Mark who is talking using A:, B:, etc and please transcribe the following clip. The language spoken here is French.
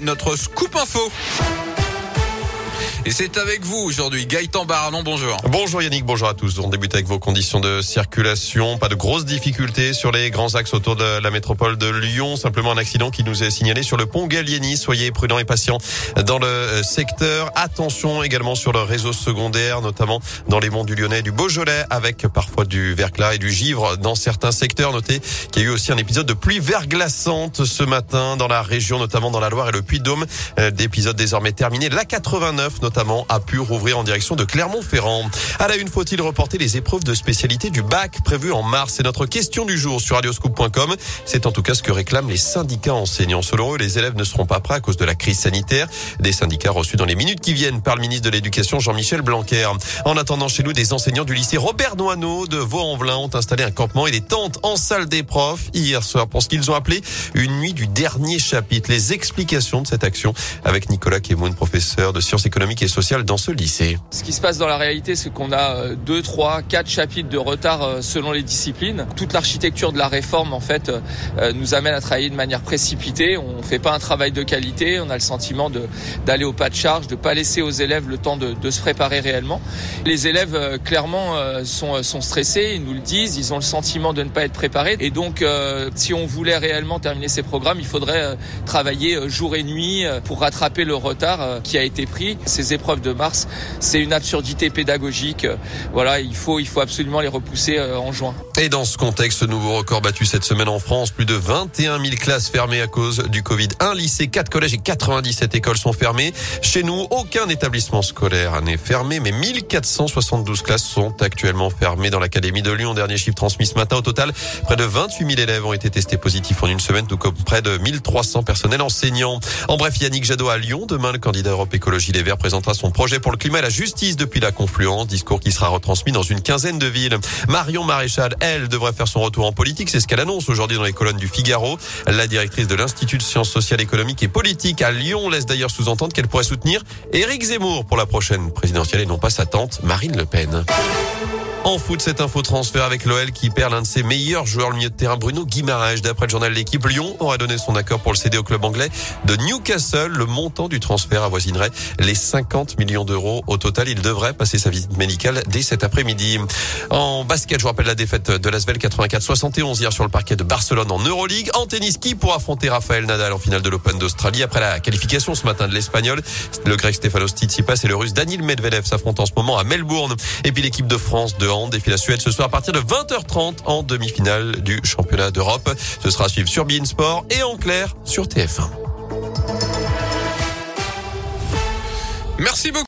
A: Notre scoop info. Et c'est avec vous aujourd'hui, Gaëtan Barallon, bonjour.
B: Bonjour Yannick, bonjour à tous. On débute avec vos conditions de circulation. Pas de grosses difficultés sur les grands axes autour de la métropole de Lyon. Simplement un accident qui nous est signalé sur le pont Gallieni. Soyez prudents et patients dans le secteur. Attention également sur le réseau secondaire, notamment dans les monts du Lyonnais et du Beaujolais, avec parfois du verglas et du givre dans certains secteurs. Notez qu'il y a eu aussi un épisode de pluie verglaçante ce matin dans la région, notamment dans la Loire et le Puy-de-Dôme. Euh, d'épisodes désormais terminés. La 89 notamment a pu rouvrir en direction de Clermont-Ferrand. À la une, faut-il reporter les épreuves de spécialité du bac prévues en mars? C'est notre question du jour sur radioscoop.com. C'est en tout cas ce que réclament les syndicats enseignants. Selon eux, les élèves ne seront pas prêts à cause de la crise sanitaire. Des syndicats reçus dans les minutes qui viennent par le ministre de l'Éducation Jean-Michel Blanquer. En attendant chez nous, des enseignants du lycée Robert Noineau de Vaux-en-Velin ont installé un campement et des tentes en salle des profs hier soir pour ce qu'ils ont appelé une nuit du dernier chapitre. Les explications de cette action avec Nicolas Kemoun, professeur de sciences économiques et social dans ce lycée.
C: Ce qui se passe dans la réalité, c'est qu'on a euh, deux, trois, quatre chapitres de retard euh, selon les disciplines. Toute l'architecture de la réforme, en fait, euh, nous amène à travailler de manière précipitée. On fait pas un travail de qualité. On a le sentiment d'aller au pas de charge, de pas laisser aux élèves le temps de, se préparer réellement. Les élèves, clairement, sont stressés. Ils nous le disent. Ils ont le sentiment de ne pas être préparés. Et donc, si on voulait réellement terminer ces programmes, il faudrait travailler jour et nuit pour rattraper le retard qui a été pris. Ces épreuves de mars, c'est une absurdité pédagogique. Voilà, il faut, il faut absolument les repousser euh, en juin.
B: Et dans ce contexte, nouveau record battu cette semaine en France, plus de 21 000 classes fermées à cause du Covid. Un lycée, quatre collèges et 97 écoles sont fermées. Chez nous, aucun établissement scolaire n'est fermé, mais 1472 classes sont actuellement fermées dans l'Académie de Lyon. Dernier chiffre transmis ce matin. Au total, près de 28 000 élèves ont été testés positifs en une semaine, tout comme près de 1300 personnels enseignants. En bref, Yannick Jadot à Lyon. Demain, le candidat Europe Écologie Les Verts présentera son projet pour le climat et la justice depuis la confluence. Discours qui sera retransmis dans une quinzaine de villes. Marion Maréchal, elle, devrait faire son retour en politique. C'est ce qu'elle annonce aujourd'hui dans les colonnes du Figaro. La directrice de l'Institut de sciences sociales, économiques et politiques à Lyon laisse d'ailleurs sous-entendre qu'elle pourrait soutenir Éric Zemmour pour la prochaine présidentielle et non pas sa tante Marine Le Pen. En foot, cette info transfert avec l'OL qui perd l'un de ses meilleurs joueurs, le milieu de terrain Bruno Guimaraes. D'après le journal L'équipe, Lyon aurait donné son accord pour le céder au club anglais de Newcastle. Le montant du transfert avoisinerait les 50 millions d'euros. Au total, il devrait passer sa visite médicale dès cet après-midi. En basket, je vous rappelle la défaite de l'Asvel 84-71 hier sur le parquet de Barcelone en Euroleague. En tennis, qui pour affronter Rafael Nadal en finale de l'Open d'Australie après la qualification ce matin de l'Espagnol? Le grec Stefanos Tsitsipas et le russe Daniil Medvedev s'affrontent en ce moment à Melbourne. Et puis l'équipe de France de hand défile la Suède ce soir à partir de 20h30 en demi-finale du championnat d'Europe. Ce sera à suivre sur Bein Sport et en clair sur TF1.
A: Merci beaucoup.